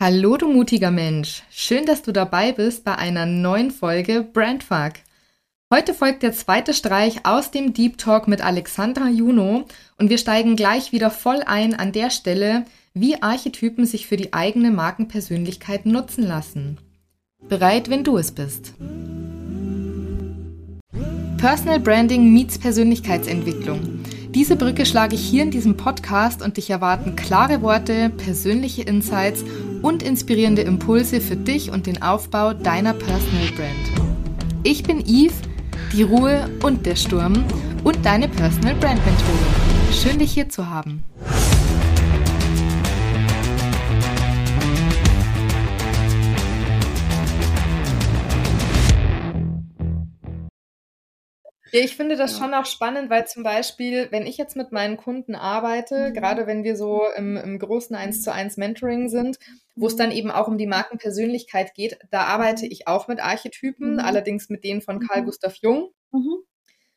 Hallo, du mutiger Mensch. Schön, dass du dabei bist bei einer neuen Folge Brandfuck. Heute folgt der zweite Streich aus dem Deep Talk mit Alexandra Juno und wir steigen gleich wieder voll ein an der Stelle, wie Archetypen sich für die eigene Markenpersönlichkeit nutzen lassen. Bereit, wenn du es bist. Personal Branding meets Persönlichkeitsentwicklung. Diese Brücke schlage ich hier in diesem Podcast und dich erwarten klare Worte, persönliche Insights und inspirierende Impulse für dich und den Aufbau deiner Personal Brand. Ich bin Eve, die Ruhe und der Sturm und deine Personal Brand Mentorin. Schön dich hier zu haben. Ja, ich finde das ja. schon auch spannend, weil zum Beispiel, wenn ich jetzt mit meinen Kunden arbeite, mhm. gerade wenn wir so im, im großen 1 zu 1 Mentoring sind, wo es dann eben auch um die Markenpersönlichkeit geht, da arbeite ich auch mit Archetypen, mhm. allerdings mit denen von Carl mhm. Gustav Jung. Mhm.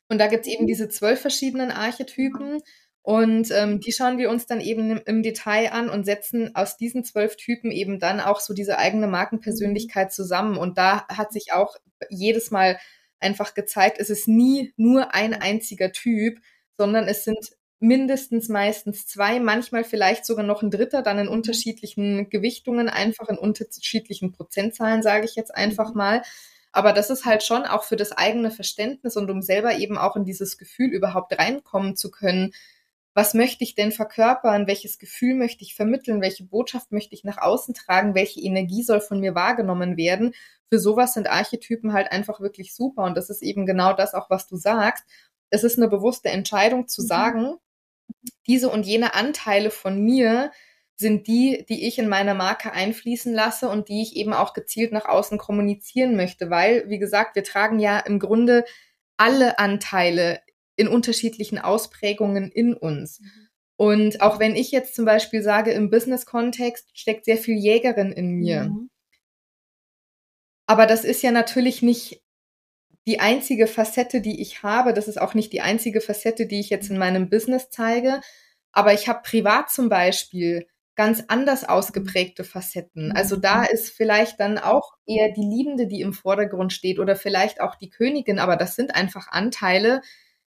Und da gibt es eben diese zwölf verschiedenen Archetypen. Und ähm, die schauen wir uns dann eben im, im, Detail an und setzen aus diesen zwölf Typen eben dann auch so diese eigene Markenpersönlichkeit zusammen. Und da hat sich auch jedes Mal einfach gezeigt, es ist nie nur ein einziger Typ, sondern es sind mindestens meistens zwei, manchmal vielleicht sogar noch ein dritter, dann in mhm. unterschiedlichen Gewichtungen, einfach in unterschiedlichen Prozentzahlen, sage ich jetzt einfach mhm. mal. Aber das ist halt schon auch für das eigene Verständnis und um selber eben auch in dieses Gefühl überhaupt reinkommen zu können. Was möchte ich denn verkörpern? Welches Gefühl möchte ich vermitteln? Welche Botschaft möchte ich nach außen tragen? Welche Energie soll von mir wahrgenommen werden? Für sowas sind Archetypen halt einfach wirklich super. Und das ist eben genau das auch, was du sagst. Es ist eine bewusste Entscheidung zu mhm. sagen, diese und jene Anteile von mir sind die, die ich in meine Marke einfließen lasse und die ich eben auch gezielt nach außen kommunizieren möchte. Weil, wie gesagt, wir tragen ja im Grunde alle Anteile in unterschiedlichen Ausprägungen in uns. Mhm. Und auch wenn ich jetzt zum Beispiel sage, im Business-Kontext steckt sehr viel Jägerin in mir. Mhm. Aber das ist ja natürlich nicht die einzige Facette, die ich habe. Das ist auch nicht die einzige Facette, die ich jetzt in meinem Business zeige. Aber ich habe privat zum Beispiel ganz anders ausgeprägte Facetten. Also da mhm. ist vielleicht dann auch eher die Liebende, die im Vordergrund steht oder vielleicht auch die Königin. Aber das sind einfach Anteile,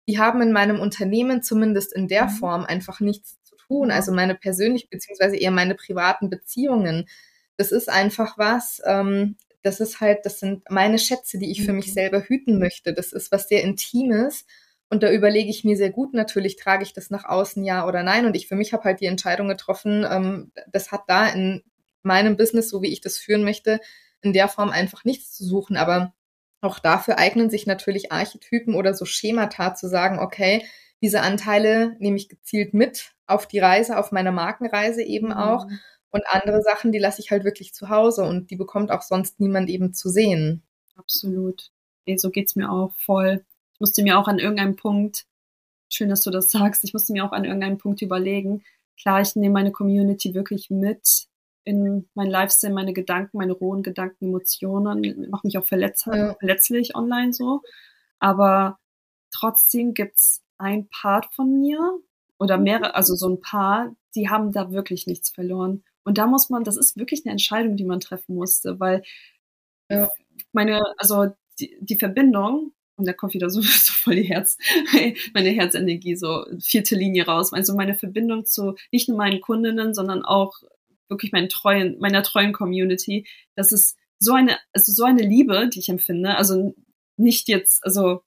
die haben in meinem Unternehmen zumindest in der mhm. Form einfach nichts zu tun. Also meine persönlich beziehungsweise eher meine privaten Beziehungen. Das ist einfach was, ähm, das ist halt, das sind meine Schätze, die ich für mich mhm. selber hüten möchte. Das ist was sehr Intimes. Und da überlege ich mir sehr gut natürlich, trage ich das nach außen ja oder nein. Und ich für mich habe halt die Entscheidung getroffen, ähm, das hat da in meinem Business, so wie ich das führen möchte, in der Form einfach nichts zu suchen. Aber auch dafür eignen sich natürlich Archetypen oder so Schemata zu sagen, okay, diese Anteile nehme ich gezielt mit auf die Reise, auf meine Markenreise eben auch. Mhm. Und andere Sachen, die lasse ich halt wirklich zu Hause und die bekommt auch sonst niemand eben zu sehen. Absolut. Ey, so geht's mir auch voll. Ich musste mir auch an irgendeinem Punkt, schön, dass du das sagst, ich musste mir auch an irgendeinem Punkt überlegen, klar, ich nehme meine Community wirklich mit in mein Lifestyle, meine Gedanken, meine rohen Gedanken, Emotionen, mache mich auch verletz ja. verletzlich online so. Aber trotzdem gibt's ein Part von mir oder mehrere, also so ein paar, die haben da wirklich nichts verloren. Und da muss man, das ist wirklich eine Entscheidung, die man treffen musste, weil ja. meine, also die, die Verbindung, und da kommt wieder so, so voll die Herz, meine Herzenergie, so vierte Linie raus. Also meine Verbindung zu nicht nur meinen Kundinnen, sondern auch wirklich meinen treuen, meiner treuen Community. Das ist so eine, also so eine Liebe, die ich empfinde. Also nicht jetzt, also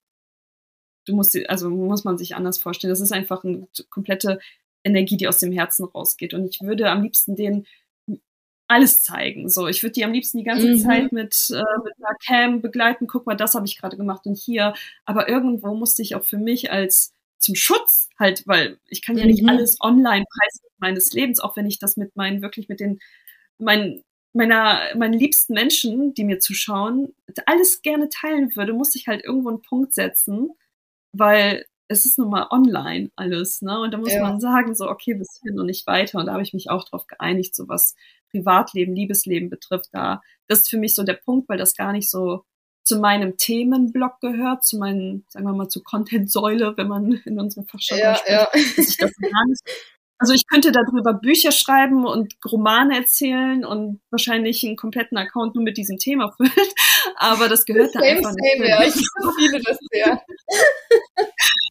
du musst, also muss man sich anders vorstellen. Das ist einfach eine komplette Energie, die aus dem Herzen rausgeht. Und ich würde am liebsten denen alles zeigen. So, ich würde die am liebsten die ganze mhm. Zeit mit, äh, mit einer Cam begleiten. Guck mal, das habe ich gerade gemacht und hier. Aber irgendwo musste ich auch für mich als zum Schutz halt, weil ich kann ja nicht mhm. alles online preisen meines Lebens, auch wenn ich das mit meinen wirklich mit den meinen meiner meinen liebsten Menschen, die mir zuschauen, alles gerne teilen würde, muss ich halt irgendwo einen Punkt setzen, weil es ist nun mal online alles, ne? Und da muss ja. man sagen, so, okay, bis hier noch nicht weiter. Und da habe ich mich auch darauf geeinigt, so was Privatleben, Liebesleben betrifft. Da, das ist für mich so der Punkt, weil das gar nicht so zu meinem Themenblock gehört, zu meinen, sagen wir mal, zu Content-Säule, wenn man in unserem Fachjargon ja, spricht, ja. dass ich das gar nicht also ich könnte darüber Bücher schreiben und Romane erzählen und wahrscheinlich einen kompletten Account nur mit diesem Thema füllen, aber das gehört da einfach nicht. Ja, ich viele das sehr.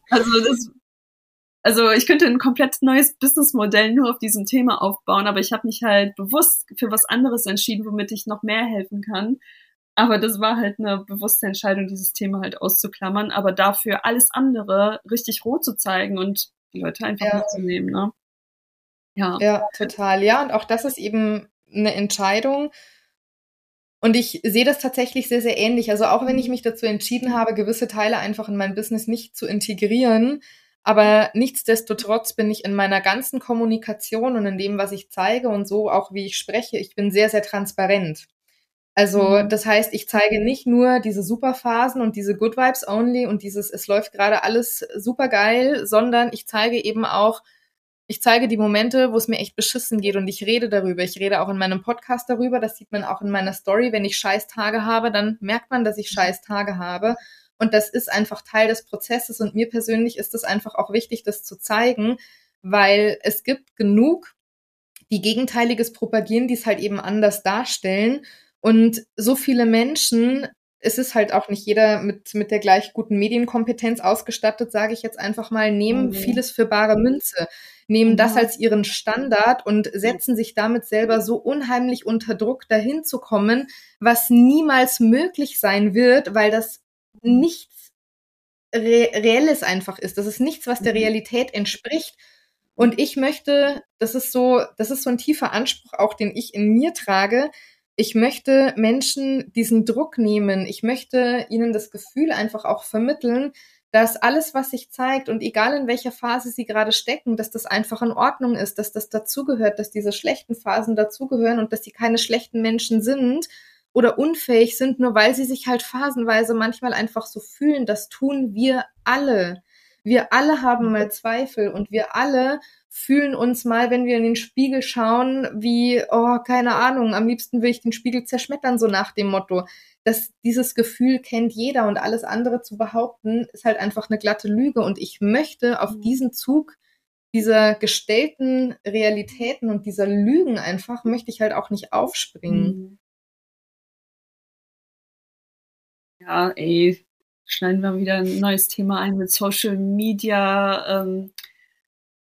Also das also ich könnte ein komplett neues Businessmodell nur auf diesem Thema aufbauen, aber ich habe mich halt bewusst für was anderes entschieden, womit ich noch mehr helfen kann. Aber das war halt eine bewusste Entscheidung, dieses Thema halt auszuklammern, aber dafür alles andere richtig rot zu zeigen und die Leute einfach ja. mitzunehmen, ne? Ja. Ja, total. Ja, und auch das ist eben eine Entscheidung. Und ich sehe das tatsächlich sehr, sehr ähnlich. Also auch wenn ich mich dazu entschieden habe, gewisse Teile einfach in mein Business nicht zu integrieren, aber nichtsdestotrotz bin ich in meiner ganzen Kommunikation und in dem, was ich zeige und so auch wie ich spreche, ich bin sehr, sehr transparent. Also mhm. das heißt, ich zeige nicht nur diese Superphasen und diese Good Vibes Only und dieses, es läuft gerade alles super geil, sondern ich zeige eben auch, ich zeige die Momente, wo es mir echt beschissen geht und ich rede darüber. Ich rede auch in meinem Podcast darüber. Das sieht man auch in meiner Story. Wenn ich Scheißtage habe, dann merkt man, dass ich Scheißtage habe. Und das ist einfach Teil des Prozesses. Und mir persönlich ist es einfach auch wichtig, das zu zeigen, weil es gibt genug, die Gegenteiliges propagieren, die es halt eben anders darstellen. Und so viele Menschen, es ist halt auch nicht jeder mit, mit der gleich guten Medienkompetenz ausgestattet, sage ich jetzt einfach mal, nehmen mhm. vieles für bare Münze, nehmen mhm. das als ihren Standard und setzen sich damit selber so unheimlich unter Druck, dahin zu kommen, was niemals möglich sein wird, weil das nichts Re Reelles einfach ist. Das ist nichts, was der mhm. Realität entspricht. Und ich möchte, das ist so, das ist so ein tiefer Anspruch auch, den ich in mir trage. Ich möchte Menschen diesen Druck nehmen. Ich möchte ihnen das Gefühl einfach auch vermitteln, dass alles, was sich zeigt und egal in welcher Phase sie gerade stecken, dass das einfach in Ordnung ist, dass das dazugehört, dass diese schlechten Phasen dazugehören und dass sie keine schlechten Menschen sind oder unfähig sind, nur weil sie sich halt phasenweise manchmal einfach so fühlen. Das tun wir alle. Wir alle haben mal Zweifel und wir alle fühlen uns mal, wenn wir in den Spiegel schauen, wie, oh, keine Ahnung, am liebsten will ich den Spiegel zerschmettern, so nach dem Motto. dass dieses Gefühl kennt jeder und alles andere zu behaupten, ist halt einfach eine glatte Lüge. Und ich möchte auf mhm. diesen Zug dieser gestellten Realitäten und dieser Lügen einfach, möchte ich halt auch nicht aufspringen. Mhm. Ja, ey, schneiden wir wieder ein neues Thema ein mit Social Media. Ähm,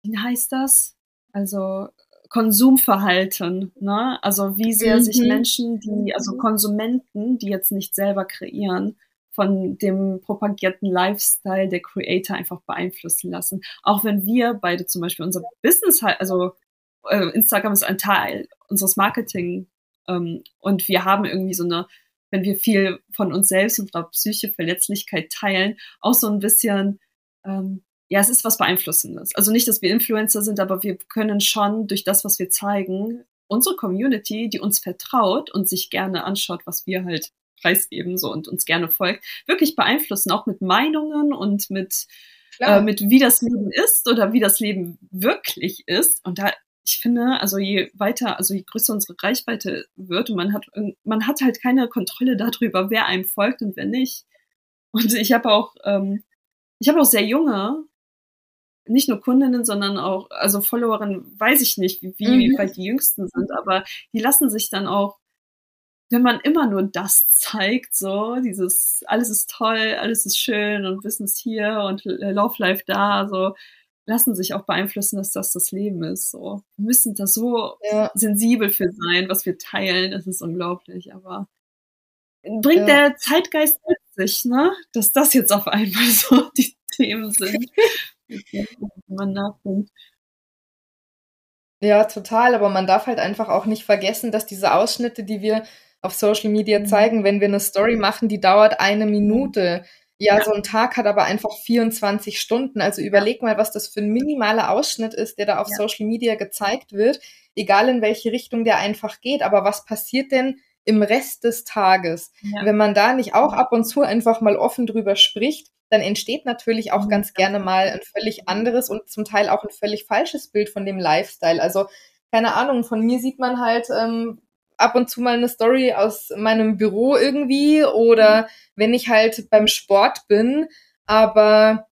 wie heißt das? Also Konsumverhalten, ne? Also wie sehr mhm. sich Menschen, die, also Konsumenten, die jetzt nicht selber kreieren, von dem propagierten Lifestyle der Creator einfach beeinflussen lassen. Auch wenn wir beide zum Beispiel unser Business also äh, Instagram ist ein Teil unseres Marketing ähm, und wir haben irgendwie so eine wenn wir viel von uns selbst und unserer Psyche, Verletzlichkeit teilen, auch so ein bisschen, ähm, ja, es ist was Beeinflussendes. Also nicht, dass wir Influencer sind, aber wir können schon durch das, was wir zeigen, unsere Community, die uns vertraut und sich gerne anschaut, was wir halt preisgeben so und uns gerne folgt, wirklich beeinflussen, auch mit Meinungen und mit äh, mit wie das Leben ist oder wie das Leben wirklich ist. Und da ich finde, also je weiter, also je größer unsere Reichweite wird und man hat, man hat halt keine Kontrolle darüber, wer einem folgt und wer nicht. Und ich habe auch, ähm, ich habe auch sehr junge, nicht nur Kundinnen, sondern auch, also Followerinnen, weiß ich nicht, wie, mhm. wie weit die jüngsten sind, aber die lassen sich dann auch, wenn man immer nur das zeigt, so, dieses, alles ist toll, alles ist schön und Business hier und Love Life da, so, lassen sich auch beeinflussen, dass das das Leben ist. So, wir müssen da so ja. sensibel für sein, was wir teilen. Das ist unglaublich, aber bringt ja. der Zeitgeist mit sich, ne? Dass das jetzt auf einmal so die Themen sind, man nachdenkt. Ja, total. Aber man darf halt einfach auch nicht vergessen, dass diese Ausschnitte, die wir auf Social Media mhm. zeigen, wenn wir eine Story machen, die dauert eine Minute. Ja, ja, so ein Tag hat aber einfach 24 Stunden. Also überleg mal, was das für ein minimaler Ausschnitt ist, der da auf ja. Social Media gezeigt wird, egal in welche Richtung der einfach geht. Aber was passiert denn im Rest des Tages? Ja. Wenn man da nicht auch ab und zu einfach mal offen drüber spricht, dann entsteht natürlich auch mhm. ganz gerne mal ein völlig anderes und zum Teil auch ein völlig falsches Bild von dem Lifestyle. Also keine Ahnung, von mir sieht man halt ähm, ab und zu mal eine Story aus meinem Büro irgendwie oder mhm. wenn ich halt beim Sport bin. Aber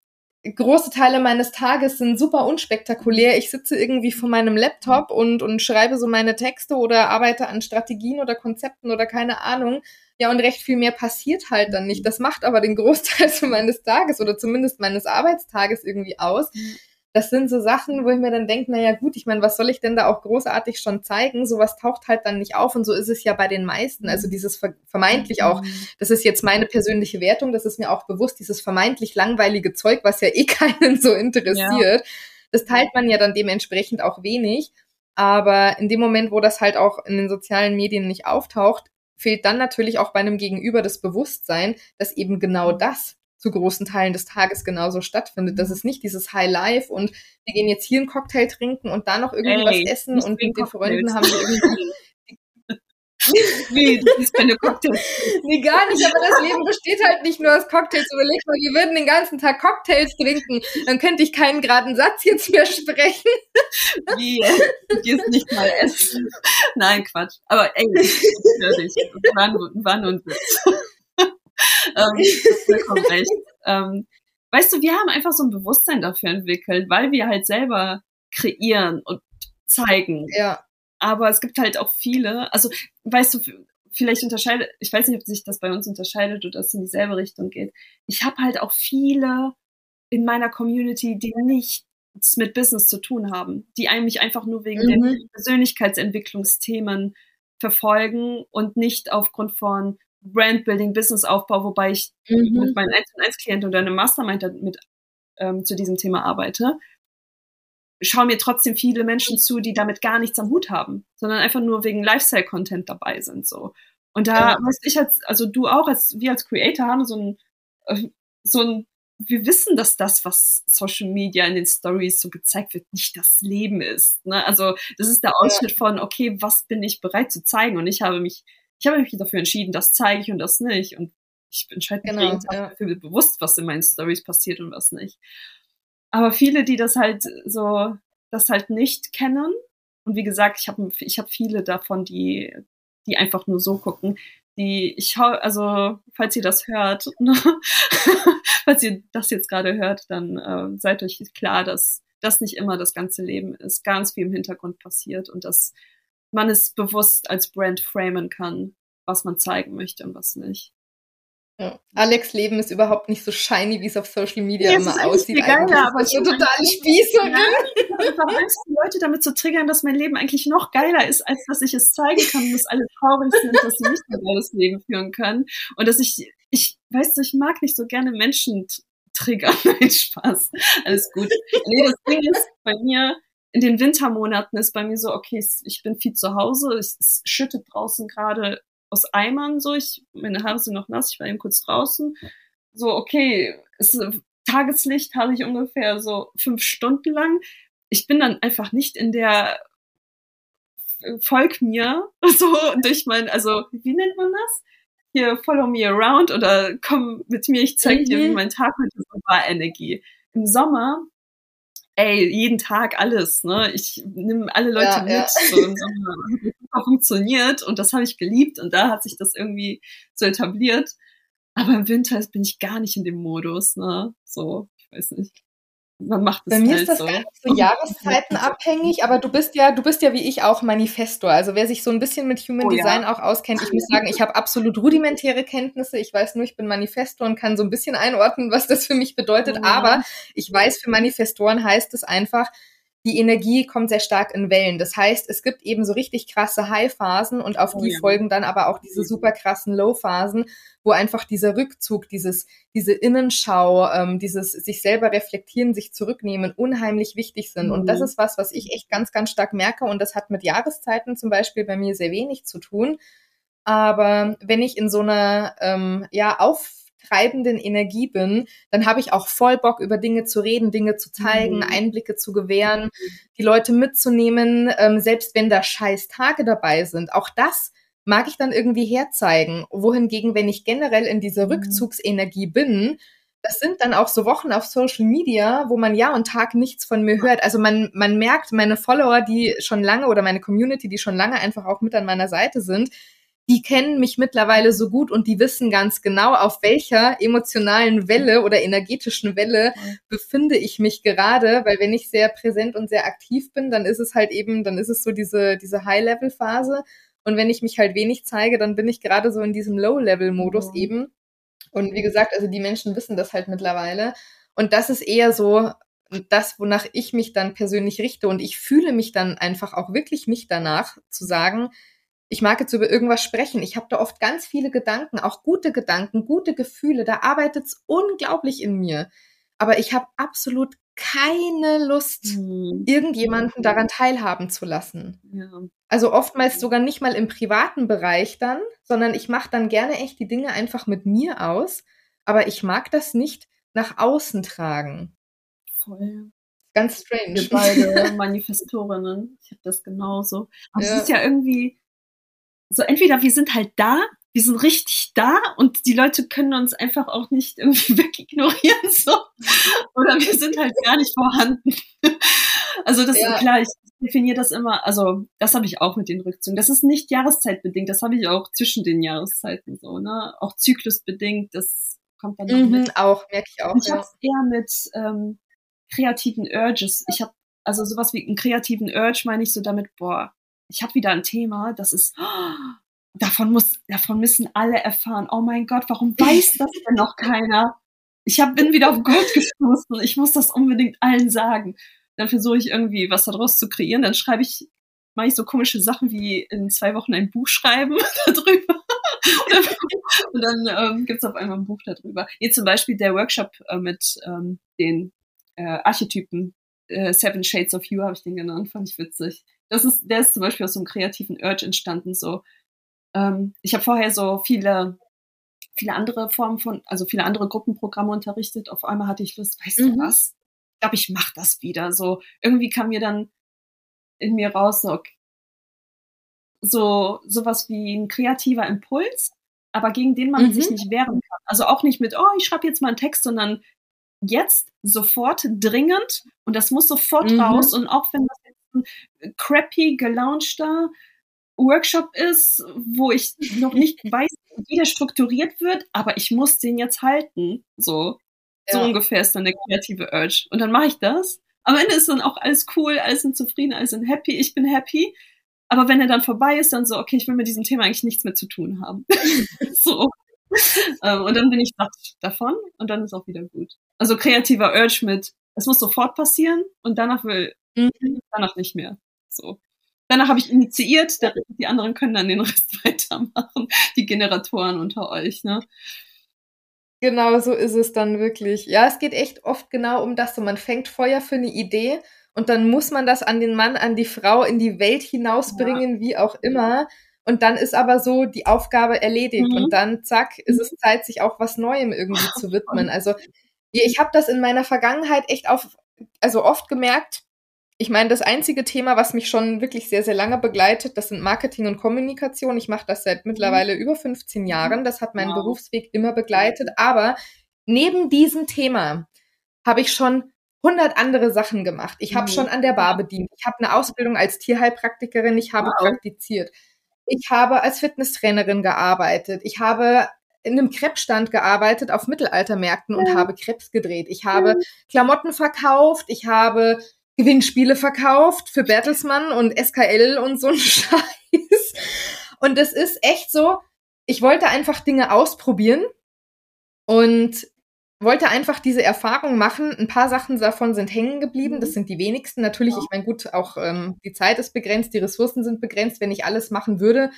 große Teile meines Tages sind super unspektakulär. Ich sitze irgendwie vor meinem Laptop und, und schreibe so meine Texte oder arbeite an Strategien oder Konzepten oder keine Ahnung. Ja, und recht viel mehr passiert halt dann nicht. Das macht aber den Großteil meines Tages oder zumindest meines Arbeitstages irgendwie aus. Mhm das sind so Sachen, wo ich mir dann denke, naja gut, ich meine, was soll ich denn da auch großartig schon zeigen? Sowas taucht halt dann nicht auf und so ist es ja bei den meisten. Also dieses vermeintlich auch, mhm. das ist jetzt meine persönliche Wertung, das ist mir auch bewusst, dieses vermeintlich langweilige Zeug, was ja eh keinen so interessiert, ja. das teilt man ja dann dementsprechend auch wenig. Aber in dem Moment, wo das halt auch in den sozialen Medien nicht auftaucht, fehlt dann natürlich auch bei einem Gegenüber das Bewusstsein, dass eben genau das zu großen Teilen des Tages genauso stattfindet. Das ist nicht dieses High Life und wir gehen jetzt hier einen Cocktail trinken und da noch irgendwie Ey, was essen und mit den Freunden haben wir irgendwie nee, das ist keine Cocktails. nee, gar nicht, aber das Leben besteht halt nicht nur aus Cocktails. Überleg mal, wir würden den ganzen Tag Cocktails trinken, dann könnte ich keinen geraden Satz jetzt mehr sprechen. Wie? Du gehst nicht mal essen. Nein, Quatsch. Aber ey, ich höre dich. War nur, war nur ein Witz vollkommen recht. Ähm, weißt du, wir haben einfach so ein Bewusstsein dafür entwickelt, weil wir halt selber kreieren und zeigen. Ja. Aber es gibt halt auch viele, also weißt du, vielleicht unterscheidet, ich weiß nicht, ob sich das bei uns unterscheidet oder es in dieselbe Richtung geht. Ich habe halt auch viele in meiner Community, die nichts mit Business zu tun haben, die eigentlich einfach nur wegen mhm. den Persönlichkeitsentwicklungsthemen verfolgen und nicht aufgrund von Brandbuilding, Businessaufbau, wobei ich mhm. mit meinen 1 1 Klienten oder einem Mastermind mit ähm, zu diesem Thema arbeite, schauen mir trotzdem viele Menschen zu, die damit gar nichts am Hut haben, sondern einfach nur wegen Lifestyle-Content dabei sind, so. Und da, ja. weiß ich als, also du auch, als, wir als Creator haben so ein, äh, so ein, wir wissen, dass das, was Social Media in den Stories so gezeigt wird, nicht das Leben ist. Ne? Also das ist der Ausschnitt ja. von, okay, was bin ich bereit zu zeigen? Und ich habe mich ich habe mich dafür entschieden, das zeige ich und das nicht. Und ich entscheide mich genau, ja. dafür bewusst, was in meinen Stories passiert und was nicht. Aber viele, die das halt so, das halt nicht kennen, und wie gesagt, ich habe ich hab viele davon, die, die einfach nur so gucken, die ich also falls ihr das hört, ne, falls ihr das jetzt gerade hört, dann äh, seid euch klar, dass das nicht immer das ganze Leben ist, ganz viel im Hintergrund passiert und dass man es bewusst als Brand framen kann, was man zeigen möchte und was nicht. Ja. Alex Leben ist überhaupt nicht so shiny, wie es auf Social Media ja, immer aussieht. Viel geiler, aber ich bin total Spießerin. Ja, ich habe Angst, die Leute damit zu triggern, dass mein Leben eigentlich noch geiler ist, als dass ich es zeigen kann, dass alle traurig sind, dass sie nicht ein geiles Leben führen können. Und dass ich, ich, weißt du, ich mag nicht so gerne Menschen triggern. Nein, Spaß. Alles gut. Nee, das Ding ist bei mir, in den Wintermonaten ist bei mir so, okay, ich bin viel zu Hause, es, schüttet draußen gerade aus Eimern so, ich, meine Haare sind noch nass, ich war eben kurz draußen. So, okay, es, Tageslicht habe ich ungefähr so fünf Stunden lang. Ich bin dann einfach nicht in der Folg mir so durch mein, also wie nennt man das? Hier follow me around oder komm mit mir, ich zeig dir, wie mhm. mein Tag heute so war, Energie. Im Sommer ey, jeden Tag alles, ne? Ich nehme alle Leute ja, mit. Ja. So, und so super funktioniert und das habe ich geliebt und da hat sich das irgendwie so etabliert. Aber im Winter bin ich gar nicht in dem Modus, ne? So, ich weiß nicht man macht es Bei mir halt ist das so. gar nicht so Jahreszeiten abhängig, aber du bist ja, du bist ja wie ich auch Manifestor. Also wer sich so ein bisschen mit Human oh, Design ja. auch auskennt, ich muss sagen, ich habe absolut rudimentäre Kenntnisse. Ich weiß nur, ich bin Manifestor und kann so ein bisschen einordnen, was das für mich bedeutet. Oh, aber ich weiß, für Manifestoren heißt es einfach, die Energie kommt sehr stark in Wellen. Das heißt, es gibt eben so richtig krasse High-Phasen und auf oh, die ja. folgen dann aber auch diese super krassen Low-Phasen, wo einfach dieser Rückzug, dieses, diese Innenschau, ähm, dieses sich selber reflektieren, sich zurücknehmen, unheimlich wichtig sind. Mhm. Und das mhm. ist was, was ich echt ganz, ganz stark merke. Und das hat mit Jahreszeiten zum Beispiel bei mir sehr wenig zu tun. Aber wenn ich in so einer ähm, ja, auf treibenden Energie bin, dann habe ich auch voll Bock, über Dinge zu reden, Dinge zu zeigen, mhm. Einblicke zu gewähren, die Leute mitzunehmen, ähm, selbst wenn da scheiß Tage dabei sind. Auch das mag ich dann irgendwie herzeigen. Wohingegen, wenn ich generell in dieser mhm. Rückzugsenergie bin, das sind dann auch so Wochen auf Social Media, wo man Jahr und Tag nichts von mir hört. Also man, man merkt, meine Follower, die schon lange oder meine Community, die schon lange einfach auch mit an meiner Seite sind, die kennen mich mittlerweile so gut und die wissen ganz genau, auf welcher emotionalen Welle oder energetischen Welle befinde ich mich gerade, weil wenn ich sehr präsent und sehr aktiv bin, dann ist es halt eben, dann ist es so diese, diese High-Level-Phase. Und wenn ich mich halt wenig zeige, dann bin ich gerade so in diesem Low-Level-Modus mhm. eben. Und wie gesagt, also die Menschen wissen das halt mittlerweile. Und das ist eher so das, wonach ich mich dann persönlich richte. Und ich fühle mich dann einfach auch wirklich nicht danach zu sagen, ich mag jetzt über irgendwas sprechen. Ich habe da oft ganz viele Gedanken, auch gute Gedanken, gute Gefühle. Da arbeitet es unglaublich in mir. Aber ich habe absolut keine Lust, mhm. irgendjemanden daran teilhaben zu lassen. Ja. Also oftmals sogar nicht mal im privaten Bereich dann, sondern ich mache dann gerne echt die Dinge einfach mit mir aus. Aber ich mag das nicht nach außen tragen. Voll. Ganz strange. Wir beide Manifestorinnen. Ich habe das genauso. Aber ja. es ist ja irgendwie, so entweder wir sind halt da, wir sind richtig da und die Leute können uns einfach auch nicht irgendwie wegignorieren, so. Oder wir sind halt gar nicht vorhanden. Also das ja. ist klar, ich definiere das immer, also das habe ich auch mit den Rückzügen. Das ist nicht jahreszeitbedingt, das habe ich auch zwischen den Jahreszeiten so, ne? Auch zyklusbedingt, das kommt dann mhm, mit. Auch, merke ich auch. Ich ja. habe eher mit ähm, kreativen Urges. Ich habe also sowas wie einen kreativen Urge meine ich so damit, boah, ich habe wieder ein Thema, das ist, oh, davon muss, davon müssen alle erfahren. Oh mein Gott, warum weiß das denn noch keiner? Ich hab, bin wieder auf Gold gestoßen. Ich muss das unbedingt allen sagen. Dann versuche ich irgendwie was daraus zu kreieren. Dann schreibe ich, mache ich so komische Sachen wie in zwei Wochen ein Buch schreiben darüber. und dann ähm, gibt es auf einmal ein Buch darüber. Hier zum Beispiel der Workshop äh, mit ähm, den äh, Archetypen, äh, Seven Shades of You habe ich den genannt, fand ich witzig das ist, der ist zum Beispiel aus so einem kreativen Urge entstanden. So, ähm, ich habe vorher so viele, viele andere Formen von, also viele andere Gruppenprogramme unterrichtet. Auf einmal hatte ich Lust, weißt mhm. du was? Ich glaube, ich mache das wieder. So irgendwie kam mir dann in mir raus, so, okay, so sowas wie ein kreativer Impuls, aber gegen den man mhm. sich nicht wehren kann. Also auch nicht mit, oh, ich schreibe jetzt mal einen Text, sondern jetzt sofort dringend und das muss sofort mhm. raus und auch wenn das crappy gelaunchter Workshop ist, wo ich noch nicht weiß, wie der strukturiert wird, aber ich muss den jetzt halten. So, ja. so ungefähr ist dann der kreative Urge. Und dann mache ich das. Am Ende ist dann auch alles cool, alles sind zufrieden, alles sind happy, ich bin happy. Aber wenn er dann vorbei ist, dann so, okay, ich will mit diesem Thema eigentlich nichts mehr zu tun haben. so. Ähm, und dann bin ich satt davon und dann ist auch wieder gut. Also kreativer Urge mit, es muss sofort passieren und danach will Mhm. Danach nicht mehr. So. Danach habe ich initiiert, die anderen können dann den Rest weitermachen, die Generatoren unter euch, ne? Genau, so ist es dann wirklich. Ja, es geht echt oft genau um das. So, man fängt Feuer für eine Idee und dann muss man das an den Mann, an die Frau in die Welt hinausbringen, ja. wie auch immer. Und dann ist aber so die Aufgabe erledigt mhm. und dann zack, ist es Zeit, sich auch was Neuem irgendwie zu widmen. Also ich habe das in meiner Vergangenheit echt auf, also oft gemerkt, ich meine, das einzige Thema, was mich schon wirklich sehr, sehr lange begleitet, das sind Marketing und Kommunikation. Ich mache das seit mittlerweile mhm. über 15 Jahren. Das hat meinen wow. Berufsweg immer begleitet. Aber neben diesem Thema habe ich schon 100 andere Sachen gemacht. Ich habe mhm. schon an der Bar bedient. Ich habe eine Ausbildung als Tierheilpraktikerin. Ich habe wow. praktiziert. Ich habe als Fitnesstrainerin gearbeitet. Ich habe in einem Krebsstand gearbeitet auf Mittelaltermärkten und ja. habe Krebs gedreht. Ich habe Klamotten verkauft. Ich habe Gewinnspiele verkauft für Bertelsmann und SKL und so ein Scheiß. Und es ist echt so, ich wollte einfach Dinge ausprobieren und wollte einfach diese Erfahrung machen. Ein paar Sachen davon sind hängen geblieben. Das mhm. sind die wenigsten. Natürlich, ich meine, gut, auch ähm, die Zeit ist begrenzt, die Ressourcen sind begrenzt. Wenn ich alles machen würde,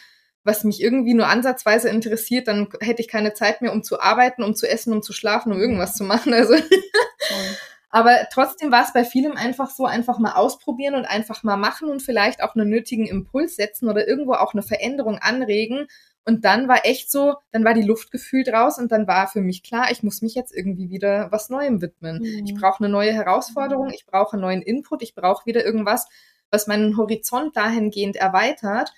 was mich irgendwie nur ansatzweise interessiert, dann hätte ich keine Zeit mehr, um zu arbeiten, um zu essen, um zu schlafen, um irgendwas zu machen. Also Aber trotzdem war es bei vielem einfach so, einfach mal ausprobieren und einfach mal machen und vielleicht auch einen nötigen Impuls setzen oder irgendwo auch eine Veränderung anregen. Und dann war echt so, dann war die Luft gefühlt raus und dann war für mich klar, ich muss mich jetzt irgendwie wieder was Neuem widmen. Mhm. Ich brauche eine neue Herausforderung, ich brauche einen neuen Input, ich brauche wieder irgendwas, was meinen Horizont dahingehend erweitert.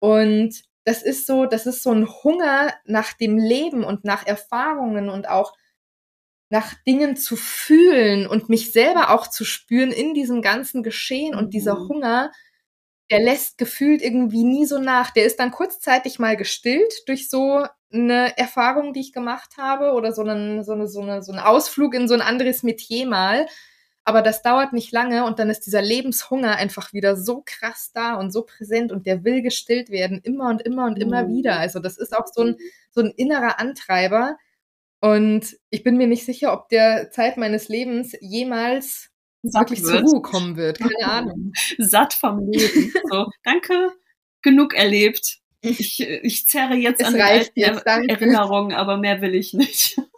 Und das ist so, das ist so ein Hunger nach dem Leben und nach Erfahrungen und auch nach Dingen zu fühlen und mich selber auch zu spüren in diesem ganzen Geschehen und dieser mhm. Hunger, der lässt gefühlt irgendwie nie so nach. Der ist dann kurzzeitig mal gestillt durch so eine Erfahrung, die ich gemacht habe oder so einen, so eine, so eine, so einen Ausflug in so ein anderes Metier mal. Aber das dauert nicht lange und dann ist dieser Lebenshunger einfach wieder so krass da und so präsent und der will gestillt werden, immer und immer und immer mhm. wieder. Also das ist auch so ein, so ein innerer Antreiber. Und ich bin mir nicht sicher, ob der Zeit meines Lebens jemals Satt wirklich wird. zur Ruhe kommen wird. Keine Ahnung. Satt vom Leben. So, danke, genug erlebt. Ich, ich zerre jetzt es an reicht jetzt, Erinnerungen, aber mehr will ich nicht.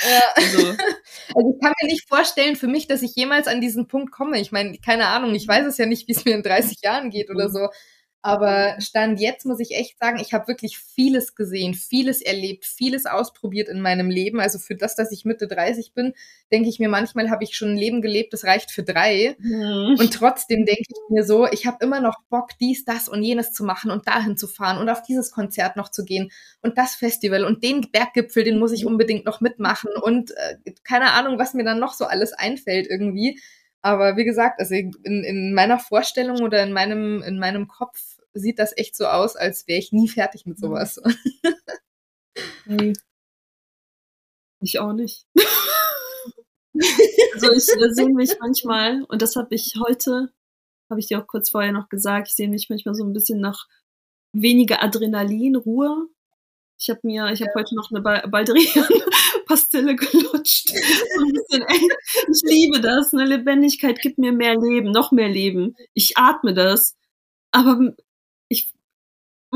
Ja. Also. also ich kann mir nicht vorstellen für mich, dass ich jemals an diesen Punkt komme. Ich meine, keine Ahnung, ich weiß es ja nicht, wie es mir in 30 Jahren geht oder mhm. so. Aber Stand jetzt muss ich echt sagen, ich habe wirklich vieles gesehen, vieles erlebt, vieles ausprobiert in meinem Leben. Also für das, dass ich Mitte 30 bin, denke ich mir manchmal, habe ich schon ein Leben gelebt, das reicht für drei. Mhm. Und trotzdem denke ich mir so, ich habe immer noch Bock, dies, das und jenes zu machen und dahin zu fahren und auf dieses Konzert noch zu gehen und das Festival und den Berggipfel, den muss ich unbedingt noch mitmachen und äh, keine Ahnung, was mir dann noch so alles einfällt irgendwie. Aber wie gesagt, also in, in meiner Vorstellung oder in meinem, in meinem Kopf sieht das echt so aus, als wäre ich nie fertig mit sowas. Nee. Ich auch nicht. also ich sehe mich manchmal, und das habe ich heute, habe ich dir auch kurz vorher noch gesagt, ich sehe mich manchmal so ein bisschen nach weniger Adrenalin, Ruhe. Ich habe mir, ich habe ja. heute noch eine Baldrian-Pastille gelutscht. So ein bisschen, ey, ich liebe das. Eine Lebendigkeit gibt mir mehr Leben, noch mehr Leben. Ich atme das. Aber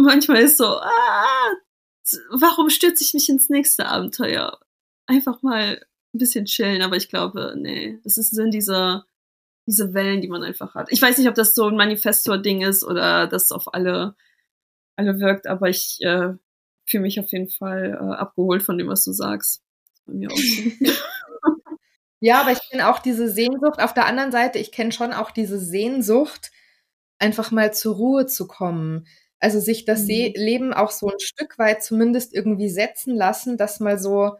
manchmal ist so, ah, warum stürze ich mich ins nächste Abenteuer? Einfach mal ein bisschen chillen, aber ich glaube, nee, das ist, sind diese, diese Wellen, die man einfach hat. Ich weiß nicht, ob das so ein Manifestor-Ding ist oder das auf alle, alle wirkt, aber ich äh, fühle mich auf jeden Fall äh, abgeholt von dem, was du sagst. Bei mir auch so. ja, aber ich kenne auch diese Sehnsucht. Auf der anderen Seite, ich kenne schon auch diese Sehnsucht, einfach mal zur Ruhe zu kommen. Also sich das mhm. Leben auch so ein Stück weit zumindest irgendwie setzen lassen, dass mal so,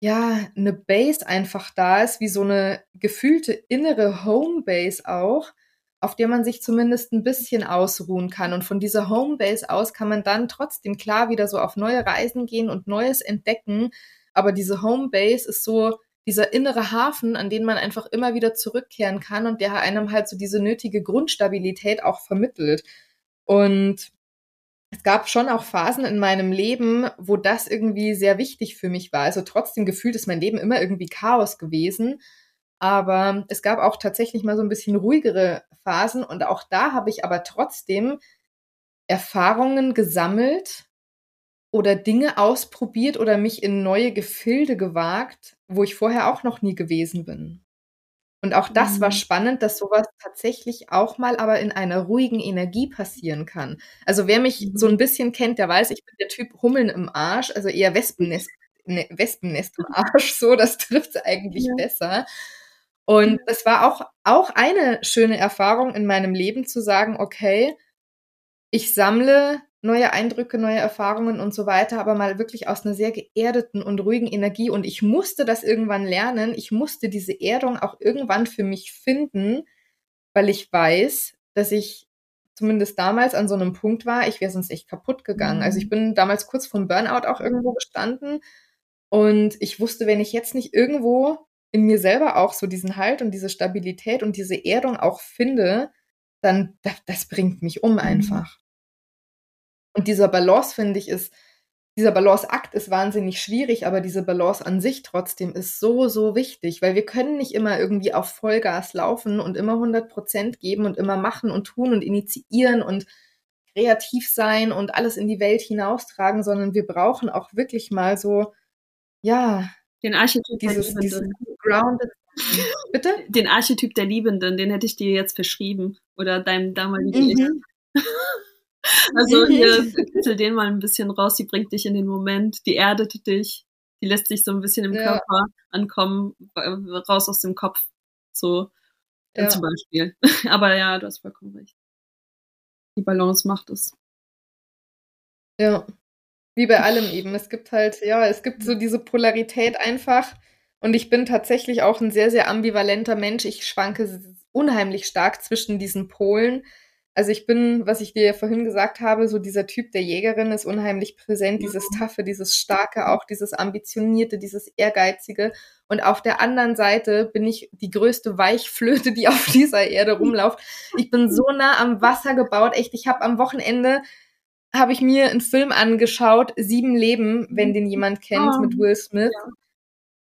ja, eine Base einfach da ist, wie so eine gefühlte innere Homebase auch, auf der man sich zumindest ein bisschen ausruhen kann. Und von dieser Homebase aus kann man dann trotzdem klar wieder so auf neue Reisen gehen und Neues entdecken. Aber diese Homebase ist so dieser innere Hafen, an den man einfach immer wieder zurückkehren kann und der einem halt so diese nötige Grundstabilität auch vermittelt. Und es gab schon auch Phasen in meinem Leben, wo das irgendwie sehr wichtig für mich war. Also trotzdem gefühlt ist mein Leben immer irgendwie Chaos gewesen. Aber es gab auch tatsächlich mal so ein bisschen ruhigere Phasen und auch da habe ich aber trotzdem Erfahrungen gesammelt oder Dinge ausprobiert oder mich in neue Gefilde gewagt, wo ich vorher auch noch nie gewesen bin. Und auch das mhm. war spannend, dass sowas tatsächlich auch mal aber in einer ruhigen Energie passieren kann. Also wer mich mhm. so ein bisschen kennt, der weiß, ich bin der Typ Hummeln im Arsch, also eher Wespennest, ne, Wespennest im Arsch, so, das trifft es eigentlich ja. besser. Und das war auch, auch eine schöne Erfahrung in meinem Leben zu sagen, okay, ich sammle neue Eindrücke, neue Erfahrungen und so weiter, aber mal wirklich aus einer sehr geerdeten und ruhigen Energie. Und ich musste das irgendwann lernen. Ich musste diese Erdung auch irgendwann für mich finden, weil ich weiß, dass ich zumindest damals an so einem Punkt war, ich wäre sonst echt kaputt gegangen. Also ich mhm. bin damals kurz vom Burnout auch irgendwo gestanden und ich wusste, wenn ich jetzt nicht irgendwo in mir selber auch so diesen Halt und diese Stabilität und diese Erdung auch finde, dann das, das bringt mich um mhm. einfach. Und dieser Balance, finde ich, ist, dieser Balanceakt ist wahnsinnig schwierig, aber diese Balance an sich trotzdem ist so, so wichtig, weil wir können nicht immer irgendwie auf Vollgas laufen und immer 100 Prozent geben und immer machen und tun und initiieren und kreativ sein und alles in die Welt hinaustragen, sondern wir brauchen auch wirklich mal so, ja, den Archetyp dieses, der Liebenden. Grounded. Bitte? Den Archetyp der Liebenden, den hätte ich dir jetzt verschrieben. Oder deinem damaligen mhm. Also mhm. hier kitzel den mal ein bisschen raus, die bringt dich in den Moment, die erdet dich, die lässt sich so ein bisschen im ja. Körper ankommen, äh, raus aus dem Kopf. So äh, ja. zum Beispiel. Aber ja, du hast vollkommen recht. Die Balance macht es. Ja. Wie bei allem eben. Es gibt halt, ja, es gibt so diese Polarität einfach. Und ich bin tatsächlich auch ein sehr, sehr ambivalenter Mensch. Ich schwanke unheimlich stark zwischen diesen Polen. Also ich bin, was ich dir ja vorhin gesagt habe, so dieser Typ der Jägerin ist unheimlich präsent, dieses Taffe, dieses Starke, auch dieses Ambitionierte, dieses Ehrgeizige. Und auf der anderen Seite bin ich die größte Weichflöte, die auf dieser Erde rumläuft. Ich bin so nah am Wasser gebaut, echt. Ich habe am Wochenende habe ich mir einen Film angeschaut, Sieben Leben, wenn den jemand kennt, oh, mit Will Smith. Ja.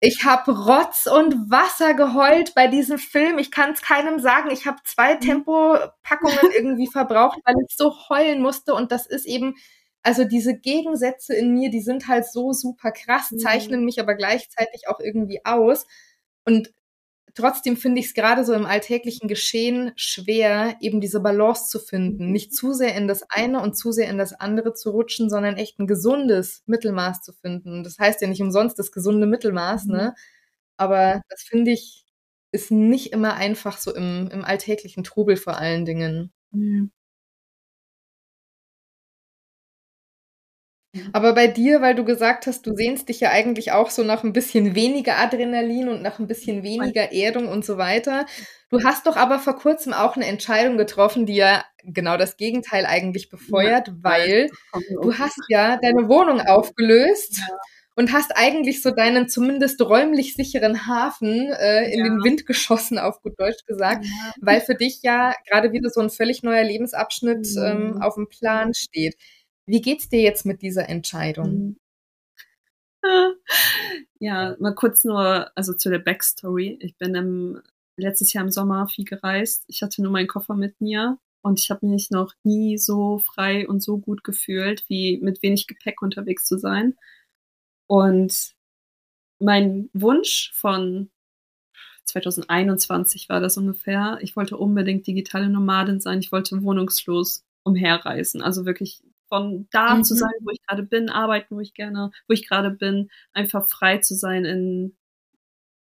Ich habe Rotz und Wasser geheult bei diesem Film. Ich kann es keinem sagen. Ich habe zwei mhm. Tempopackungen irgendwie verbraucht, weil ich so heulen musste. Und das ist eben, also diese Gegensätze in mir, die sind halt so super krass, mhm. zeichnen mich aber gleichzeitig auch irgendwie aus. Und trotzdem finde ich es gerade so im alltäglichen Geschehen schwer, eben diese Balance zu finden. Nicht zu sehr in das eine und zu sehr in das andere zu rutschen, sondern echt ein gesundes Mittelmaß zu finden. Das heißt ja nicht umsonst das gesunde Mittelmaß, ne? Mhm. Aber das finde ich, ist nicht immer einfach so im, im alltäglichen Trubel vor allen Dingen. Mhm. Aber bei dir, weil du gesagt hast, du sehnst dich ja eigentlich auch so nach ein bisschen weniger Adrenalin und nach ein bisschen weniger Erdung und so weiter. Du hast doch aber vor kurzem auch eine Entscheidung getroffen, die ja genau das Gegenteil eigentlich befeuert, weil du hast ja deine Wohnung aufgelöst. Ja. Und hast eigentlich so deinen zumindest räumlich sicheren Hafen äh, in ja. den Wind geschossen, auf gut Deutsch gesagt, weil für dich ja gerade wieder so ein völlig neuer Lebensabschnitt ähm, mhm. auf dem Plan steht. Wie geht's dir jetzt mit dieser Entscheidung? Ja, mal kurz nur, also zu der Backstory. Ich bin im, letztes Jahr im Sommer viel gereist. Ich hatte nur meinen Koffer mit mir und ich habe mich noch nie so frei und so gut gefühlt, wie mit wenig Gepäck unterwegs zu sein. Und mein Wunsch von 2021 war das ungefähr. Ich wollte unbedingt digitale Nomadin sein. Ich wollte wohnungslos umherreisen. Also wirklich von da mhm. zu sein, wo ich gerade bin, arbeiten, wo ich gerne, wo ich gerade bin, einfach frei zu sein in